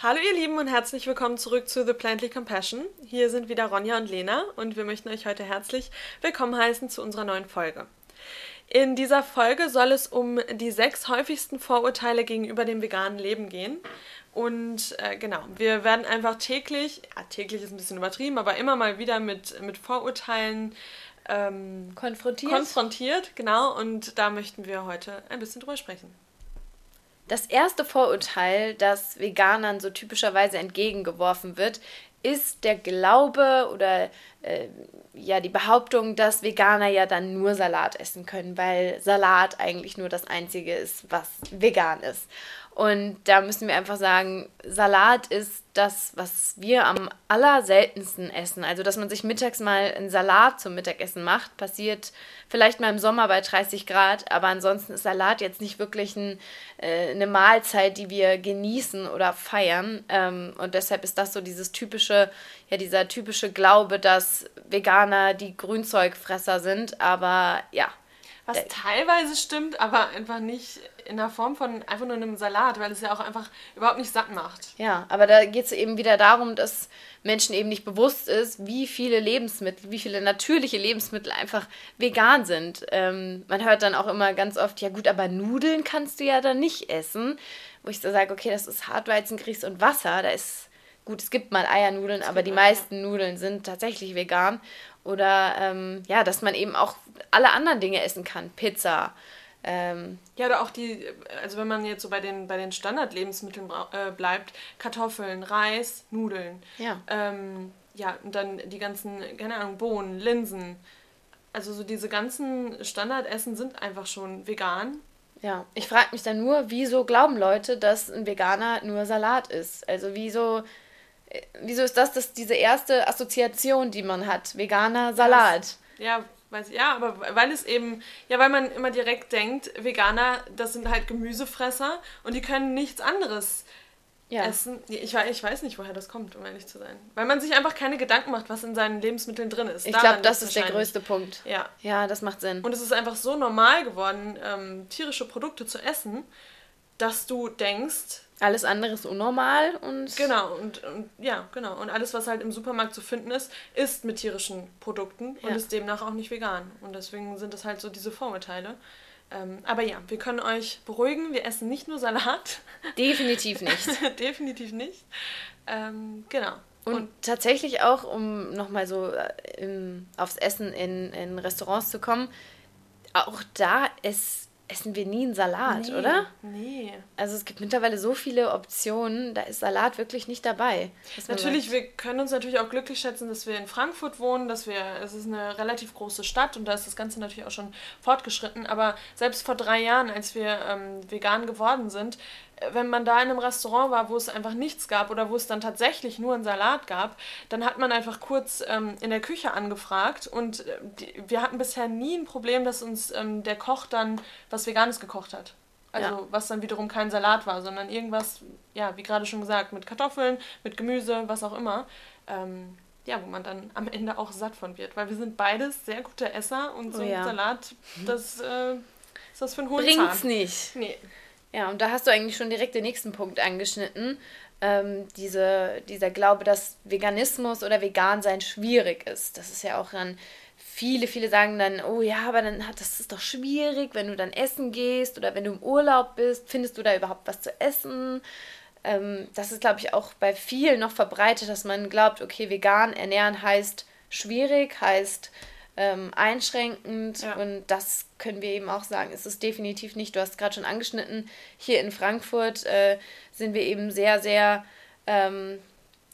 Hallo ihr Lieben und herzlich willkommen zurück zu The Plantly Compassion. Hier sind wieder Ronja und Lena und wir möchten euch heute herzlich willkommen heißen zu unserer neuen Folge. In dieser Folge soll es um die sechs häufigsten Vorurteile gegenüber dem veganen Leben gehen. Und äh, genau, wir werden einfach täglich, ja, täglich ist ein bisschen übertrieben, aber immer mal wieder mit, mit Vorurteilen ähm, konfrontiert. konfrontiert. Genau, und da möchten wir heute ein bisschen drüber sprechen. Das erste Vorurteil, das Veganern so typischerweise entgegengeworfen wird, ist der Glaube oder äh, ja die Behauptung, dass Veganer ja dann nur Salat essen können, weil Salat eigentlich nur das Einzige ist, was vegan ist. Und da müssen wir einfach sagen, Salat ist das, was wir am allerseltensten essen. Also, dass man sich mittags mal einen Salat zum Mittagessen macht, passiert vielleicht mal im Sommer bei 30 Grad, aber ansonsten ist Salat jetzt nicht wirklich ein, äh, eine Mahlzeit, die wir genießen oder feiern. Ähm, und deshalb ist das so dieses typische, ja, dieser typische Glaube, dass Veganer die Grünzeugfresser sind. Aber ja, was äh, teilweise stimmt, aber einfach nicht in der Form von einfach nur einem Salat, weil es ja auch einfach überhaupt nicht satt macht. Ja, aber da geht es eben wieder darum, dass Menschen eben nicht bewusst ist, wie viele Lebensmittel, wie viele natürliche Lebensmittel einfach vegan sind. Ähm, man hört dann auch immer ganz oft, ja gut, aber Nudeln kannst du ja dann nicht essen. Wo ich so sage, okay, das ist Hartweizengrieß und Wasser, da ist gut, es gibt mal Eiernudeln, aber die meisten Nudeln sind tatsächlich vegan. Oder ähm, ja, dass man eben auch alle anderen Dinge essen kann. Pizza. Ähm, ja, oder auch die, also wenn man jetzt so bei den, bei den Standardlebensmitteln äh, bleibt, Kartoffeln, Reis, Nudeln. Ja. Ähm, ja, und dann die ganzen, keine Ahnung, Bohnen, Linsen. Also so diese ganzen Standardessen sind einfach schon vegan. Ja, ich frage mich dann nur, wieso glauben Leute, dass ein Veganer nur Salat ist? Also wieso wieso ist das, das diese erste Assoziation, die man hat? Veganer Salat. Ja, weiß ich, ja, aber weil es eben, ja, weil man immer direkt denkt, Veganer, das sind halt Gemüsefresser und die können nichts anderes ja. essen. Ich, ich weiß nicht, woher das kommt, um ehrlich zu sein. Weil man sich einfach keine Gedanken macht, was in seinen Lebensmitteln drin ist. Ich glaube, das ist der größte Punkt. Ja. Ja, das macht Sinn. Und es ist einfach so normal geworden, ähm, tierische Produkte zu essen, dass du denkst, alles andere ist unnormal und. Genau, und, und, ja, genau. Und alles, was halt im Supermarkt zu finden ist, ist mit tierischen Produkten ja. und ist demnach auch nicht vegan. Und deswegen sind das halt so diese Vorurteile. Ähm, aber ja, wir können euch beruhigen, wir essen nicht nur Salat. Definitiv nicht. Definitiv nicht. Ähm, genau. Und, und, tatsächlich auch, um nochmal so äh, im, aufs Essen in, in Restaurants zu kommen, auch da ist essen wir nie einen Salat, nee, oder? Nee. Also es gibt mittlerweile so viele Optionen, da ist Salat wirklich nicht dabei. Natürlich, wir können uns natürlich auch glücklich schätzen, dass wir in Frankfurt wohnen, dass wir, es ist eine relativ große Stadt und da ist das Ganze natürlich auch schon fortgeschritten. Aber selbst vor drei Jahren, als wir ähm, vegan geworden sind, wenn man da in einem Restaurant war, wo es einfach nichts gab oder wo es dann tatsächlich nur einen Salat gab, dann hat man einfach kurz ähm, in der Küche angefragt und äh, die, wir hatten bisher nie ein Problem, dass uns ähm, der Koch dann was Veganes gekocht hat. Also ja. was dann wiederum kein Salat war, sondern irgendwas, ja, wie gerade schon gesagt, mit Kartoffeln, mit Gemüse, was auch immer. Ähm, ja, wo man dann am Ende auch satt von wird. Weil wir sind beides sehr gute Esser und so oh ja. ein Salat, das äh, ist das für ein hohen Bringt's nicht. Nee. Ja, und da hast du eigentlich schon direkt den nächsten Punkt angeschnitten. Ähm, diese, dieser Glaube, dass Veganismus oder Vegansein schwierig ist. Das ist ja auch dann, viele, viele sagen dann, oh ja, aber dann hat das ist doch schwierig, wenn du dann essen gehst oder wenn du im Urlaub bist, findest du da überhaupt was zu essen? Ähm, das ist, glaube ich, auch bei vielen noch verbreitet, dass man glaubt, okay, vegan ernähren heißt schwierig, heißt ähm, einschränkend ja. und das können wir eben auch sagen, ist es definitiv nicht. Du hast gerade schon angeschnitten, hier in Frankfurt äh, sind wir eben sehr, sehr, ähm,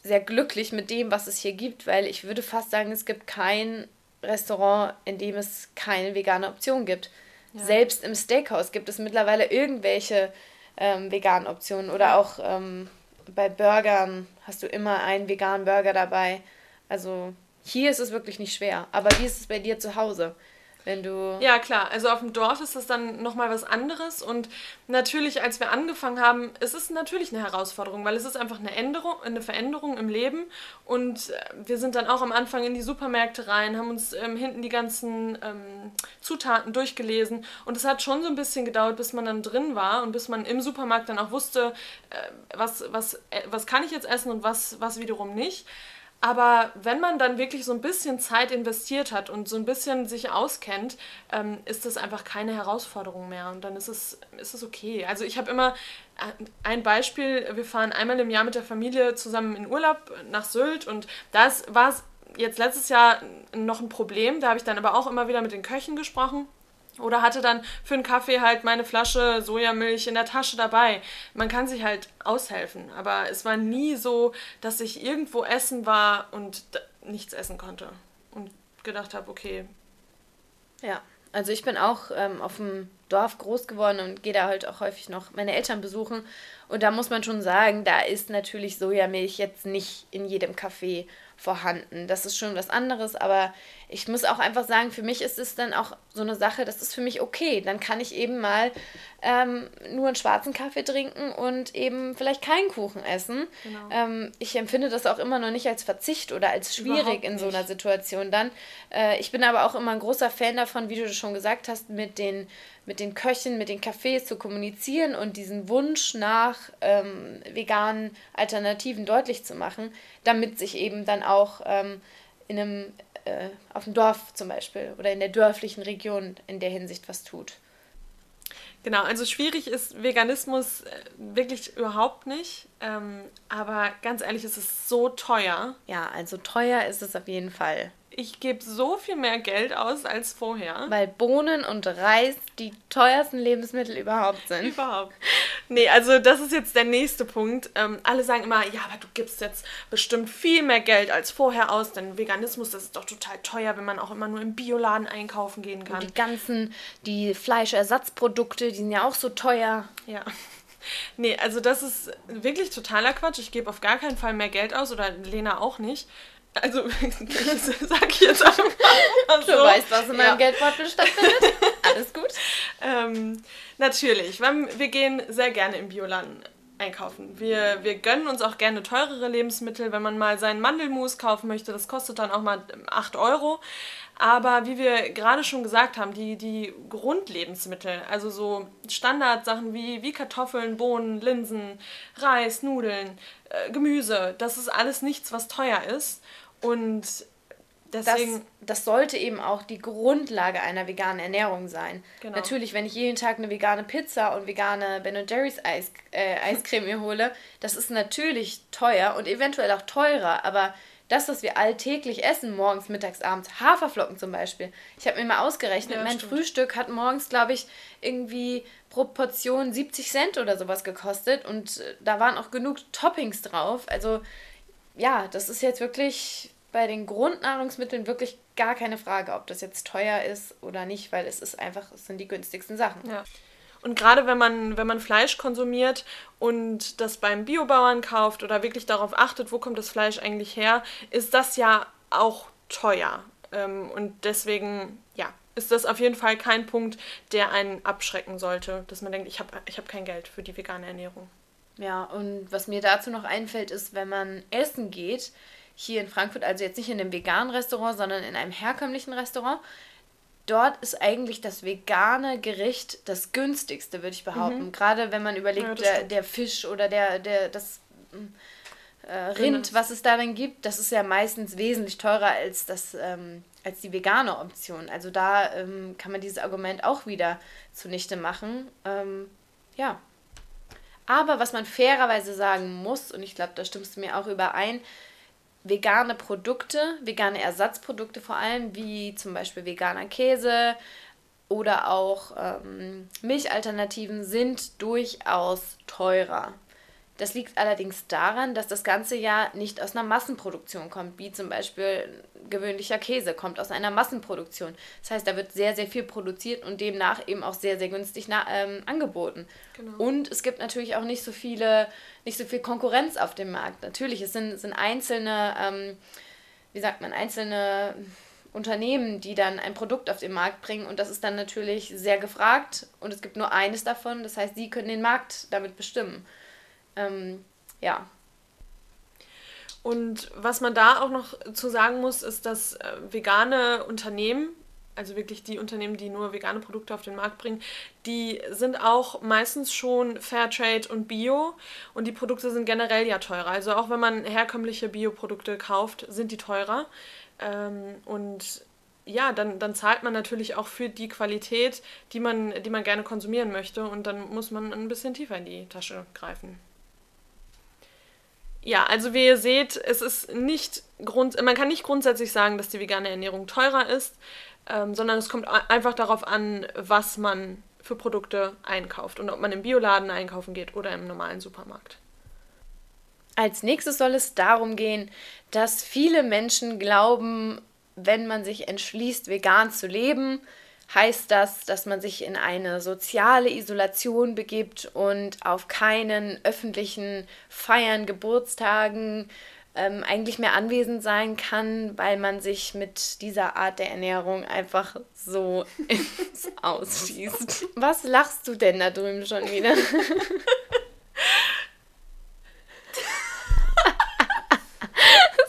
sehr glücklich mit dem, was es hier gibt, weil ich würde fast sagen, es gibt kein Restaurant, in dem es keine vegane Option gibt. Ja. Selbst im Steakhouse gibt es mittlerweile irgendwelche ähm, veganen Optionen oder auch ähm, bei Burgern hast du immer einen veganen Burger dabei. Also hier ist es wirklich nicht schwer. Aber wie ist es bei dir zu Hause? wenn du. Ja, klar. Also auf dem Dorf ist das dann nochmal was anderes. Und natürlich, als wir angefangen haben, ist es natürlich eine Herausforderung, weil es ist einfach eine Änderung, eine Veränderung im Leben. Und äh, wir sind dann auch am Anfang in die Supermärkte rein, haben uns ähm, hinten die ganzen ähm, Zutaten durchgelesen. Und es hat schon so ein bisschen gedauert, bis man dann drin war und bis man im Supermarkt dann auch wusste, äh, was, was, äh, was kann ich jetzt essen und was, was wiederum nicht. Aber wenn man dann wirklich so ein bisschen Zeit investiert hat und so ein bisschen sich auskennt, ähm, ist das einfach keine Herausforderung mehr. Und dann ist es, ist es okay. Also ich habe immer äh, ein Beispiel, wir fahren einmal im Jahr mit der Familie zusammen in Urlaub nach Sylt und das war jetzt letztes Jahr noch ein Problem, da habe ich dann aber auch immer wieder mit den Köchen gesprochen oder hatte dann für einen Kaffee halt meine Flasche Sojamilch in der Tasche dabei. Man kann sich halt aushelfen, aber es war nie so, dass ich irgendwo essen war und nichts essen konnte und gedacht habe, okay. Ja, also ich bin auch ähm, auf dem Dorf groß geworden und gehe da halt auch häufig noch meine Eltern besuchen. Und da muss man schon sagen, da ist natürlich Sojamilch jetzt nicht in jedem Kaffee vorhanden. Das ist schon was anderes, aber ich muss auch einfach sagen, für mich ist es dann auch so eine Sache, das ist für mich okay. Dann kann ich eben mal ähm, nur einen schwarzen Kaffee trinken und eben vielleicht keinen Kuchen essen. Genau. Ähm, ich empfinde das auch immer noch nicht als Verzicht oder als schwierig in so einer Situation dann. Äh, ich bin aber auch immer ein großer Fan davon, wie du schon gesagt hast, mit den mit den Köchen, mit den Cafés zu kommunizieren und diesen Wunsch nach ähm, veganen Alternativen deutlich zu machen, damit sich eben dann auch ähm, in einem äh, auf dem Dorf zum Beispiel oder in der dörflichen Region in der Hinsicht was tut. Genau, also schwierig ist Veganismus äh, wirklich überhaupt nicht. Ähm, aber ganz ehrlich, es ist so teuer. Ja, also teuer ist es auf jeden Fall ich gebe so viel mehr Geld aus als vorher. Weil Bohnen und Reis die teuersten Lebensmittel überhaupt sind. Überhaupt. Nee, also das ist jetzt der nächste Punkt. Ähm, alle sagen immer, ja, aber du gibst jetzt bestimmt viel mehr Geld als vorher aus, denn Veganismus, das ist doch total teuer, wenn man auch immer nur im Bioladen einkaufen gehen kann. Und die ganzen, die Fleischersatzprodukte, die sind ja auch so teuer. Ja. Nee, also das ist wirklich totaler Quatsch. Ich gebe auf gar keinen Fall mehr Geld aus oder Lena auch nicht. Also, sag ich jetzt einfach mal so. Du weißt, was in meinem ja. Geldbeutel stattfindet. Alles gut. ähm, natürlich, wir gehen sehr gerne im Bioladen einkaufen. Wir, wir gönnen uns auch gerne teurere Lebensmittel. Wenn man mal seinen Mandelmus kaufen möchte, das kostet dann auch mal 8 Euro. Aber wie wir gerade schon gesagt haben, die, die Grundlebensmittel, also so Standardsachen wie, wie Kartoffeln, Bohnen, Linsen, Reis, Nudeln, äh, Gemüse, das ist alles nichts, was teuer ist. Und deswegen. Das, das, sollte eben auch die Grundlage einer veganen Ernährung sein. Genau. Natürlich, wenn ich jeden Tag eine vegane Pizza und vegane Ben Jerry's Eis, äh, Eiscreme mir hole, das ist natürlich teuer und eventuell auch teurer, aber das, was wir alltäglich essen, morgens, mittags, abends, Haferflocken zum Beispiel. Ich habe mir mal ausgerechnet, ja, mein stimmt. Frühstück hat morgens, glaube ich, irgendwie pro Portion 70 Cent oder sowas gekostet und äh, da waren auch genug Toppings drauf. Also ja, das ist jetzt wirklich bei den Grundnahrungsmitteln wirklich gar keine Frage, ob das jetzt teuer ist oder nicht, weil es ist einfach, es sind die günstigsten Sachen. Ja. Und gerade wenn man, wenn man Fleisch konsumiert und das beim Biobauern kauft oder wirklich darauf achtet, wo kommt das Fleisch eigentlich her, ist das ja auch teuer. Ähm, und deswegen, ja, ist das auf jeden Fall kein Punkt, der einen abschrecken sollte, dass man denkt, ich habe ich hab kein Geld für die vegane Ernährung. Ja, und was mir dazu noch einfällt, ist, wenn man essen geht, hier in Frankfurt, also jetzt nicht in einem veganen Restaurant, sondern in einem herkömmlichen Restaurant. Dort ist eigentlich das vegane Gericht das günstigste, würde ich behaupten. Mhm. Gerade wenn man überlegt, ja, der, der, Fisch oder der, der, das äh, Rind, was es darin gibt, das ist ja meistens wesentlich teurer als, das, ähm, als die vegane Option. Also da ähm, kann man dieses Argument auch wieder zunichte machen. Ähm, ja. Aber was man fairerweise sagen muss, und ich glaube, da stimmst du mir auch überein, vegane Produkte, vegane Ersatzprodukte vor allem, wie zum Beispiel veganer Käse oder auch ähm, Milchalternativen, sind durchaus teurer. Das liegt allerdings daran, dass das Ganze ja nicht aus einer Massenproduktion kommt, wie zum Beispiel gewöhnlicher Käse kommt aus einer Massenproduktion. Das heißt, da wird sehr, sehr viel produziert und demnach eben auch sehr, sehr günstig ähm, angeboten. Genau. Und es gibt natürlich auch nicht so viele, nicht so viel Konkurrenz auf dem Markt. Natürlich, es sind, sind einzelne, ähm, wie sagt man, einzelne Unternehmen, die dann ein Produkt auf den Markt bringen und das ist dann natürlich sehr gefragt und es gibt nur eines davon. Das heißt, sie können den Markt damit bestimmen. Ähm, ja. Und was man da auch noch zu sagen muss, ist, dass äh, vegane Unternehmen also wirklich die Unternehmen, die nur vegane Produkte auf den Markt bringen, die sind auch meistens schon Fairtrade und Bio und die Produkte sind generell ja teurer. Also auch wenn man herkömmliche Bioprodukte kauft, sind die teurer. Ähm, und ja, dann, dann zahlt man natürlich auch für die Qualität, die man, die man gerne konsumieren möchte und dann muss man ein bisschen tiefer in die Tasche greifen. Ja, also wie ihr seht, es ist nicht Grund, man kann nicht grundsätzlich sagen, dass die vegane Ernährung teurer ist ähm, sondern es kommt einfach darauf an, was man für Produkte einkauft und ob man im Bioladen einkaufen geht oder im normalen Supermarkt. Als nächstes soll es darum gehen, dass viele Menschen glauben, wenn man sich entschließt, vegan zu leben, heißt das, dass man sich in eine soziale Isolation begibt und auf keinen öffentlichen Feiern, Geburtstagen, ähm, eigentlich mehr anwesend sein kann, weil man sich mit dieser Art der Ernährung einfach so ins Ausschießt. Was lachst du denn da drüben schon wieder?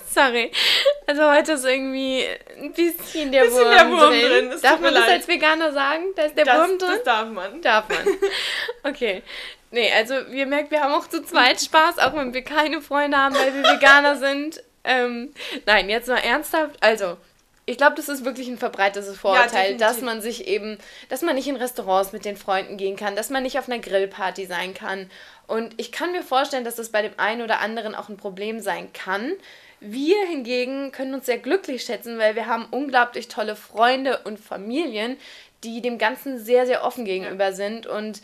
Sorry. Also heute ist irgendwie ein bisschen der, bisschen Wurm, der Wurm drin. drin. Darf man das als Veganer sagen? Da ist der das, Wurm drin? Das darf man. Darf man. Okay. Nee, also wir merken, wir haben auch zu zweit Spaß, auch wenn wir keine Freunde haben, weil wir Veganer sind. Ähm, nein, jetzt mal ernsthaft. Also, ich glaube, das ist wirklich ein verbreitetes Vorurteil, ja, dass man sich eben, dass man nicht in Restaurants mit den Freunden gehen kann, dass man nicht auf einer Grillparty sein kann. Und ich kann mir vorstellen, dass das bei dem einen oder anderen auch ein Problem sein kann. Wir hingegen können uns sehr glücklich schätzen, weil wir haben unglaublich tolle Freunde und Familien, die dem Ganzen sehr, sehr offen gegenüber sind und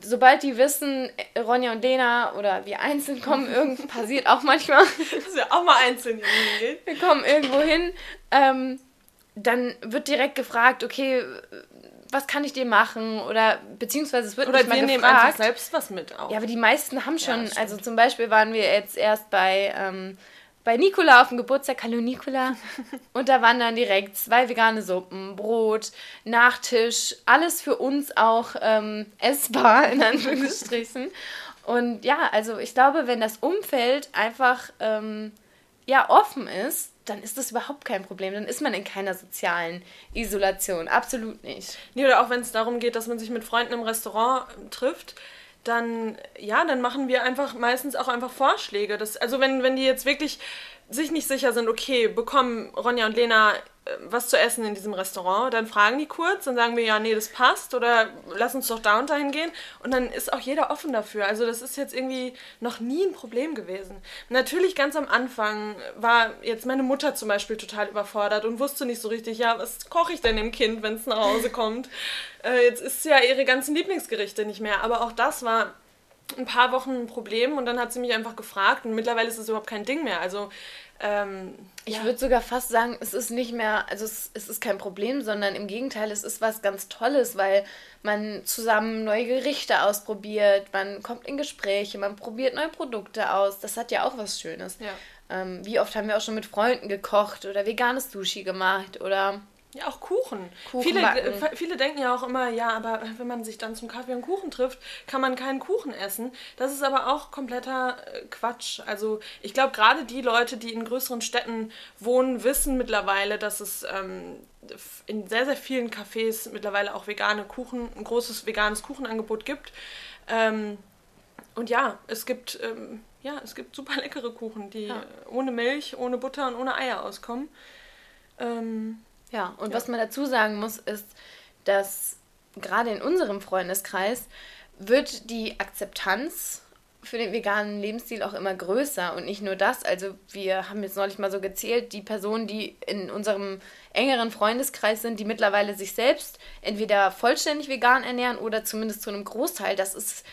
sobald die wissen, Ronja und Lena oder wir einzeln kommen, irgend passiert auch manchmal. Dass wir auch mal einzeln hingehen. Wir kommen irgendwo hin, ähm, dann wird direkt gefragt, okay, was kann ich dir machen? Oder beziehungsweise es wird oder nicht mal wir gefragt. nehmen einfach selbst was mit auch. Ja, aber die meisten haben schon, ja, also zum Beispiel waren wir jetzt erst bei ähm, bei Nikola auf dem Geburtstag, hallo Nikola. Und da waren dann direkt zwei vegane Suppen, Brot, Nachtisch, alles für uns auch ähm, essbar, in Anführungsstrichen. Und ja, also ich glaube, wenn das Umfeld einfach ähm, ja, offen ist, dann ist das überhaupt kein Problem. Dann ist man in keiner sozialen Isolation. Absolut nicht. Nee, oder auch wenn es darum geht, dass man sich mit Freunden im Restaurant trifft dann, ja, dann machen wir einfach meistens auch einfach Vorschläge. Das, also wenn, wenn die jetzt wirklich sich nicht sicher sind, okay, bekommen Ronja und Lena äh, was zu essen in diesem Restaurant, dann fragen die kurz, dann sagen wir, ja, nee, das passt oder lass uns doch da und dahin gehen und dann ist auch jeder offen dafür. Also das ist jetzt irgendwie noch nie ein Problem gewesen. Natürlich ganz am Anfang war jetzt meine Mutter zum Beispiel total überfordert und wusste nicht so richtig, ja, was koche ich denn dem Kind, wenn es nach Hause kommt. Äh, jetzt ist ja ihre ganzen Lieblingsgerichte nicht mehr, aber auch das war ein paar Wochen ein Problem und dann hat sie mich einfach gefragt und mittlerweile ist es überhaupt kein Ding mehr. Also ähm, ich ja. würde sogar fast sagen, es ist nicht mehr, also es, es, ist kein Problem, sondern im Gegenteil, es ist was ganz Tolles, weil man zusammen neue Gerichte ausprobiert, man kommt in Gespräche, man probiert neue Produkte aus. Das hat ja auch was Schönes. Ja. Ähm, wie oft haben wir auch schon mit Freunden gekocht oder veganes Sushi gemacht oder ja, auch Kuchen. Kuchen viele, viele denken ja auch immer, ja, aber wenn man sich dann zum Kaffee und Kuchen trifft, kann man keinen Kuchen essen. Das ist aber auch kompletter äh, Quatsch. Also ich glaube, gerade die Leute, die in größeren Städten wohnen, wissen mittlerweile, dass es ähm, in sehr, sehr vielen Cafés mittlerweile auch vegane Kuchen, ein großes veganes Kuchenangebot gibt. Ähm, und ja, es gibt, ähm, ja, es gibt super leckere Kuchen, die ja. ohne Milch, ohne Butter und ohne Eier auskommen. Ähm, ja, und ja. was man dazu sagen muss, ist, dass gerade in unserem Freundeskreis wird die Akzeptanz für den veganen Lebensstil auch immer größer. Und nicht nur das, also wir haben jetzt neulich mal so gezählt, die Personen, die in unserem engeren Freundeskreis sind, die mittlerweile sich selbst entweder vollständig vegan ernähren oder zumindest zu einem Großteil, das ist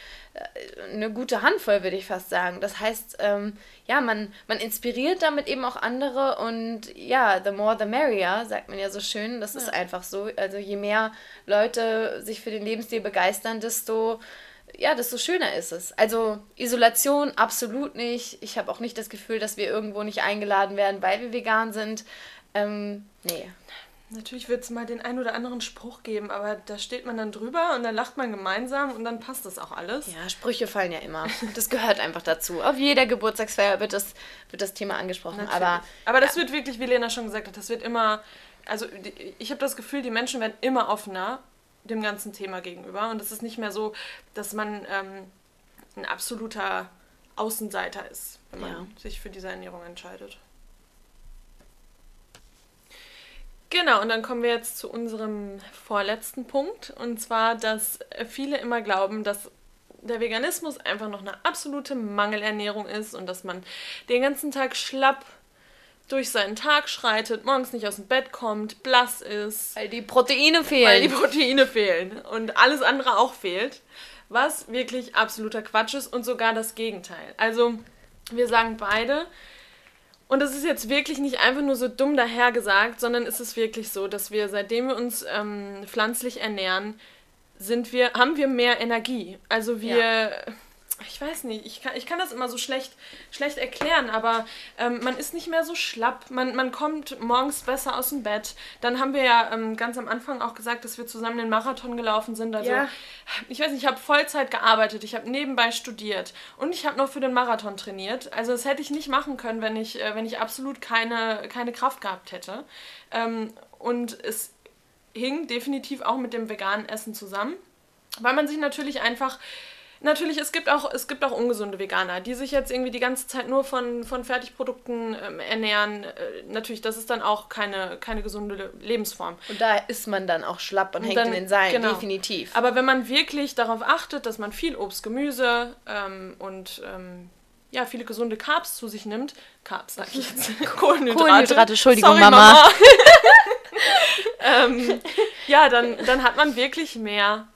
eine gute Handvoll, würde ich fast sagen. Das heißt, ähm, ja, man, man inspiriert damit eben auch andere und ja, the more the merrier, sagt man ja so schön. Das ja. ist einfach so. Also je mehr Leute sich für den Lebensstil begeistern, desto ja, desto schöner ist es. Also Isolation absolut nicht. Ich habe auch nicht das Gefühl, dass wir irgendwo nicht eingeladen werden, weil wir vegan sind. Ähm, nee. Natürlich wird es mal den einen oder anderen Spruch geben, aber da steht man dann drüber und dann lacht man gemeinsam und dann passt das auch alles. Ja, Sprüche fallen ja immer. Das gehört einfach dazu. Auf jeder Geburtstagsfeier wird das, wird das Thema angesprochen. Aber, aber das ja. wird wirklich, wie Lena schon gesagt hat, das wird immer, also ich habe das Gefühl, die Menschen werden immer offener dem ganzen Thema gegenüber und es ist nicht mehr so, dass man ähm, ein absoluter Außenseiter ist, wenn man ja. sich für diese Ernährung entscheidet. Genau, und dann kommen wir jetzt zu unserem vorletzten Punkt. Und zwar, dass viele immer glauben, dass der Veganismus einfach noch eine absolute Mangelernährung ist und dass man den ganzen Tag schlapp durch seinen Tag schreitet, morgens nicht aus dem Bett kommt, blass ist. Weil die Proteine fehlen. Weil die Proteine fehlen und alles andere auch fehlt. Was wirklich absoluter Quatsch ist und sogar das Gegenteil. Also, wir sagen beide, und das ist jetzt wirklich nicht einfach nur so dumm dahergesagt, sondern es ist wirklich so, dass wir, seitdem wir uns ähm, pflanzlich ernähren, sind wir, haben wir mehr Energie. Also wir. Ja ich weiß nicht, ich kann, ich kann das immer so schlecht, schlecht erklären, aber ähm, man ist nicht mehr so schlapp, man, man kommt morgens besser aus dem Bett. Dann haben wir ja ähm, ganz am Anfang auch gesagt, dass wir zusammen den Marathon gelaufen sind. Also, ja. ich weiß nicht, ich habe Vollzeit gearbeitet, ich habe nebenbei studiert und ich habe noch für den Marathon trainiert. Also, das hätte ich nicht machen können, wenn ich, äh, wenn ich absolut keine, keine Kraft gehabt hätte. Ähm, und es hing definitiv auch mit dem veganen Essen zusammen, weil man sich natürlich einfach Natürlich, es gibt auch, es gibt auch ungesunde Veganer, die sich jetzt irgendwie die ganze Zeit nur von, von Fertigprodukten ähm, ernähren. Äh, natürlich, das ist dann auch keine, keine gesunde Lebensform. Und da ist man dann auch schlapp und, und hängt dann, in den Seilen, genau. definitiv. Aber wenn man wirklich darauf achtet, dass man viel Obst, Gemüse ähm, und ähm, ja, viele gesunde Carbs zu sich nimmt, Carbs sag ich jetzt, Kohlenhydrate. Kohlenhydrate, Entschuldigung, Sorry, Mama. Mama. ähm, ja, dann, dann hat man wirklich mehr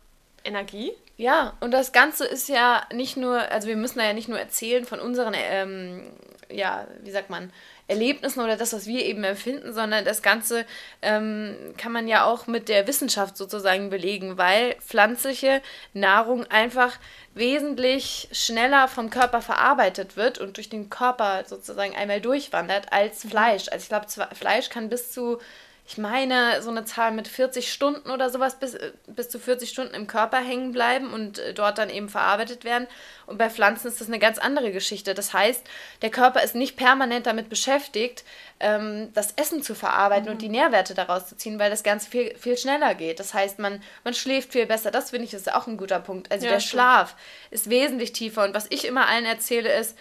Energie ja, und das Ganze ist ja nicht nur, also wir müssen da ja nicht nur erzählen von unseren, ähm, ja, wie sagt man, Erlebnissen oder das, was wir eben empfinden, sondern das Ganze ähm, kann man ja auch mit der Wissenschaft sozusagen belegen, weil pflanzliche Nahrung einfach wesentlich schneller vom Körper verarbeitet wird und durch den Körper sozusagen einmal durchwandert als mhm. Fleisch. Also ich glaube, Fleisch kann bis zu ich meine, so eine Zahl mit 40 Stunden oder sowas bis, äh, bis zu 40 Stunden im Körper hängen bleiben und äh, dort dann eben verarbeitet werden. Und bei Pflanzen ist das eine ganz andere Geschichte. Das heißt, der Körper ist nicht permanent damit beschäftigt, ähm, das Essen zu verarbeiten mhm. und die Nährwerte daraus zu ziehen, weil das Ganze viel, viel schneller geht. Das heißt, man, man schläft viel besser. Das finde ich ist auch ein guter Punkt. Also ja, der stimmt. Schlaf ist wesentlich tiefer. Und was ich immer allen erzähle ist,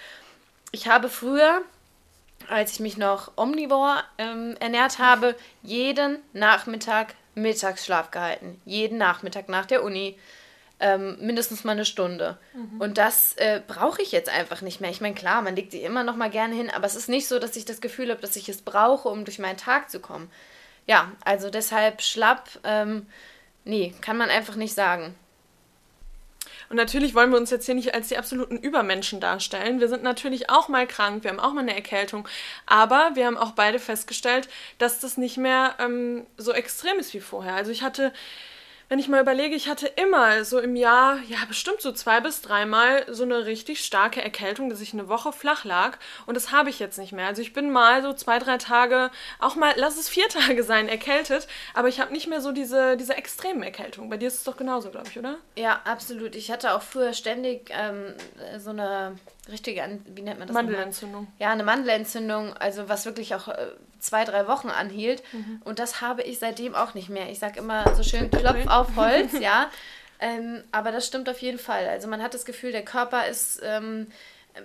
ich habe früher als ich mich noch omnivor ähm, ernährt habe, jeden Nachmittag Mittagsschlaf gehalten. Jeden Nachmittag nach der Uni. Ähm, mindestens mal eine Stunde. Mhm. Und das äh, brauche ich jetzt einfach nicht mehr. Ich meine, klar, man legt sie immer noch mal gerne hin, aber es ist nicht so, dass ich das Gefühl habe, dass ich es brauche, um durch meinen Tag zu kommen. Ja, also deshalb schlapp, ähm, nee, kann man einfach nicht sagen. Und natürlich wollen wir uns jetzt hier nicht als die absoluten Übermenschen darstellen. Wir sind natürlich auch mal krank, wir haben auch mal eine Erkältung. Aber wir haben auch beide festgestellt, dass das nicht mehr ähm, so extrem ist wie vorher. Also ich hatte wenn ich mal überlege, ich hatte immer so im Jahr, ja, bestimmt so zwei bis dreimal so eine richtig starke Erkältung, dass ich eine Woche flach lag. Und das habe ich jetzt nicht mehr. Also ich bin mal so zwei, drei Tage, auch mal, lass es vier Tage sein, erkältet. Aber ich habe nicht mehr so diese, diese extremen Erkältungen. Bei dir ist es doch genauso, glaube ich, oder? Ja, absolut. Ich hatte auch früher ständig ähm, so eine richtige, wie nennt man das? Mandelentzündung. Ja, eine Mandelentzündung, also was wirklich auch äh, zwei, drei Wochen anhielt. Mhm. Und das habe ich seitdem auch nicht mehr. Ich sage immer so schön Klopf auf Holz, ja. Ähm, aber das stimmt auf jeden Fall. Also man hat das Gefühl, der Körper ist ähm,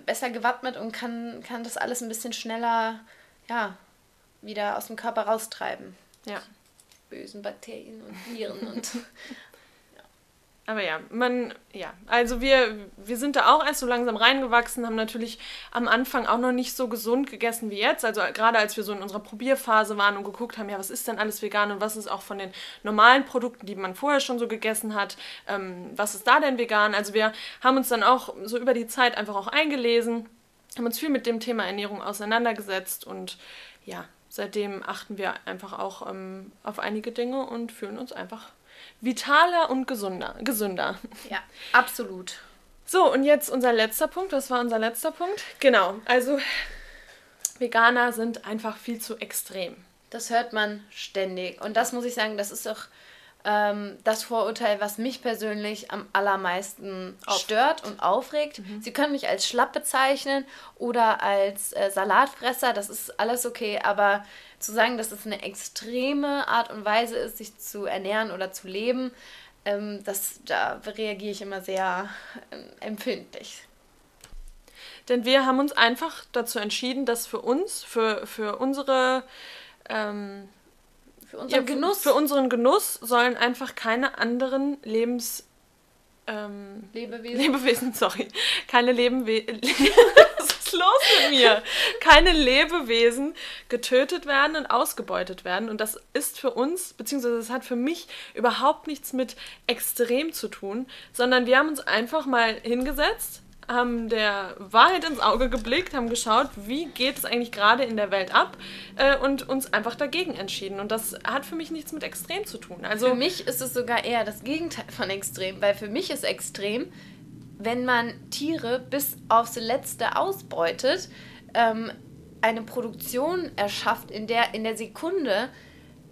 besser gewappnet und kann, kann das alles ein bisschen schneller, ja, wieder aus dem Körper raustreiben. Ja. Bösen Bakterien und Viren und aber ja, man, ja, also wir, wir sind da auch erst so langsam reingewachsen, haben natürlich am Anfang auch noch nicht so gesund gegessen wie jetzt. Also gerade als wir so in unserer Probierphase waren und geguckt haben, ja, was ist denn alles vegan und was ist auch von den normalen Produkten, die man vorher schon so gegessen hat, ähm, was ist da denn vegan? Also wir haben uns dann auch so über die Zeit einfach auch eingelesen, haben uns viel mit dem Thema Ernährung auseinandergesetzt und ja, seitdem achten wir einfach auch ähm, auf einige Dinge und fühlen uns einfach vitaler und gesunder. gesünder. Ja, absolut. So, und jetzt unser letzter Punkt. Was war unser letzter Punkt? Genau, also Veganer sind einfach viel zu extrem. Das hört man ständig. Und das muss ich sagen, das ist auch ähm, das Vorurteil, was mich persönlich am allermeisten Auf. stört und aufregt. Mhm. Sie können mich als schlapp bezeichnen oder als äh, Salatfresser, das ist alles okay, aber zu sagen, dass es eine extreme Art und Weise ist, sich zu ernähren oder zu leben, ähm, das, da reagiere ich immer sehr äh, empfindlich. Denn wir haben uns einfach dazu entschieden, dass für uns, für, für unsere ähm, für unseren ja, Genuss. Für unseren Genuss sollen einfach keine anderen Lebens. Ähm, Lebewesen. Lebewesen, sorry. Keine Lebewesen. Ist los mit mir? Keine Lebewesen getötet werden und ausgebeutet werden. Und das ist für uns, beziehungsweise das hat für mich überhaupt nichts mit extrem zu tun, sondern wir haben uns einfach mal hingesetzt, haben der Wahrheit ins Auge geblickt, haben geschaut, wie geht es eigentlich gerade in der Welt ab äh, und uns einfach dagegen entschieden. Und das hat für mich nichts mit extrem zu tun. Also für mich ist es sogar eher das Gegenteil von extrem, weil für mich ist extrem, wenn man Tiere bis aufs Letzte ausbeutet, ähm, eine Produktion erschafft, in der in der Sekunde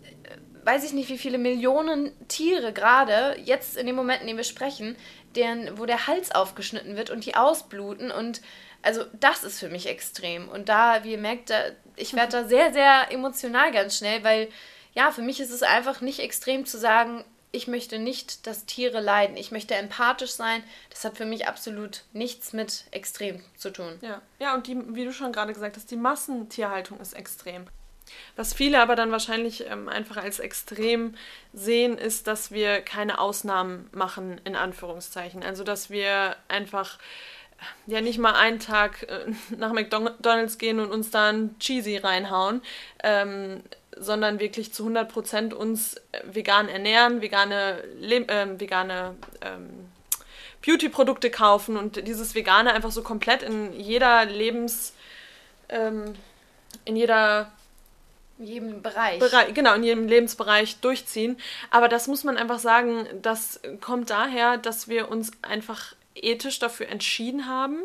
äh, weiß ich nicht, wie viele Millionen Tiere gerade jetzt in dem Moment, in dem wir sprechen, deren, wo der Hals aufgeschnitten wird und die ausbluten und also das ist für mich extrem. Und da, wie ihr merkt, da, ich werde da sehr, sehr emotional ganz schnell, weil ja, für mich ist es einfach nicht extrem zu sagen, ich möchte nicht, dass Tiere leiden. Ich möchte empathisch sein. Das hat für mich absolut nichts mit extrem zu tun. Ja, ja und die, wie du schon gerade gesagt hast, die Massentierhaltung ist extrem. Was viele aber dann wahrscheinlich ähm, einfach als extrem sehen, ist, dass wir keine Ausnahmen machen, in Anführungszeichen. Also, dass wir einfach ja nicht mal einen Tag äh, nach McDonalds gehen und uns da ein Cheesy reinhauen, ähm, sondern wirklich zu 100% uns äh, vegan ernähren, vegane, Le äh, vegane ähm, Beauty-Produkte kaufen und dieses Vegane einfach so komplett in jeder Lebens... Ähm, in jeder jedem Bereich. Bereich. Genau, in jedem Lebensbereich durchziehen. Aber das muss man einfach sagen, das kommt daher, dass wir uns einfach ethisch dafür entschieden haben.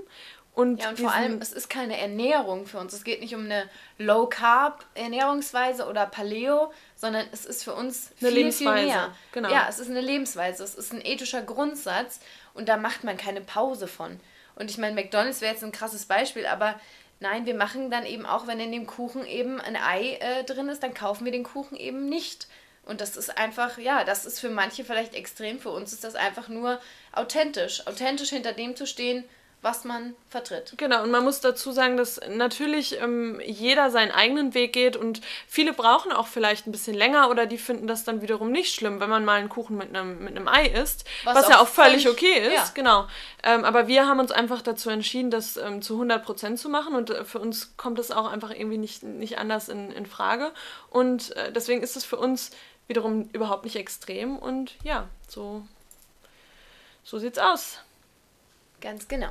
Und, ja, und vor allem, es ist keine Ernährung für uns. Es geht nicht um eine Low-Carb-Ernährungsweise oder Paleo, sondern es ist für uns eine viel, Lebensweise. viel mehr. Genau. Ja, es ist eine Lebensweise. Es ist ein ethischer Grundsatz und da macht man keine Pause von. Und ich meine, McDonalds wäre jetzt ein krasses Beispiel, aber Nein, wir machen dann eben auch, wenn in dem Kuchen eben ein Ei äh, drin ist, dann kaufen wir den Kuchen eben nicht. Und das ist einfach, ja, das ist für manche vielleicht extrem, für uns ist das einfach nur authentisch. Authentisch hinter dem zu stehen, was man vertritt. Genau, und man muss dazu sagen, dass natürlich ähm, jeder seinen eigenen Weg geht und viele brauchen auch vielleicht ein bisschen länger oder die finden das dann wiederum nicht schlimm, wenn man mal einen Kuchen mit einem, mit einem Ei isst, was, was auch ja auch völlig, völlig okay ist, ja. genau. Ähm, aber wir haben uns einfach dazu entschieden, das ähm, zu 100% zu machen und äh, für uns kommt das auch einfach irgendwie nicht, nicht anders in, in Frage und äh, deswegen ist es für uns wiederum überhaupt nicht extrem und ja, so, so sieht's aus. Ganz genau.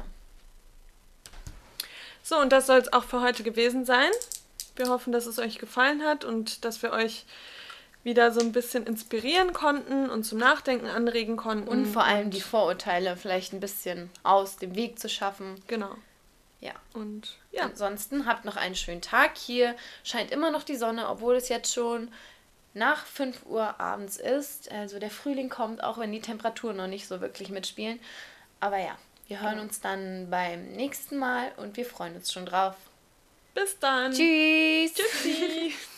So, und das soll es auch für heute gewesen sein. Wir hoffen, dass es euch gefallen hat und dass wir euch wieder so ein bisschen inspirieren konnten und zum Nachdenken anregen konnten. Und vor allem und die Vorurteile vielleicht ein bisschen aus dem Weg zu schaffen. Genau. Ja. Und ja. Ansonsten habt noch einen schönen Tag. Hier scheint immer noch die Sonne, obwohl es jetzt schon nach 5 Uhr abends ist. Also der Frühling kommt, auch wenn die Temperaturen noch nicht so wirklich mitspielen. Aber ja, wir hören uns dann beim nächsten Mal und wir freuen uns schon drauf. Bis dann. Tschüss. Tschüssi.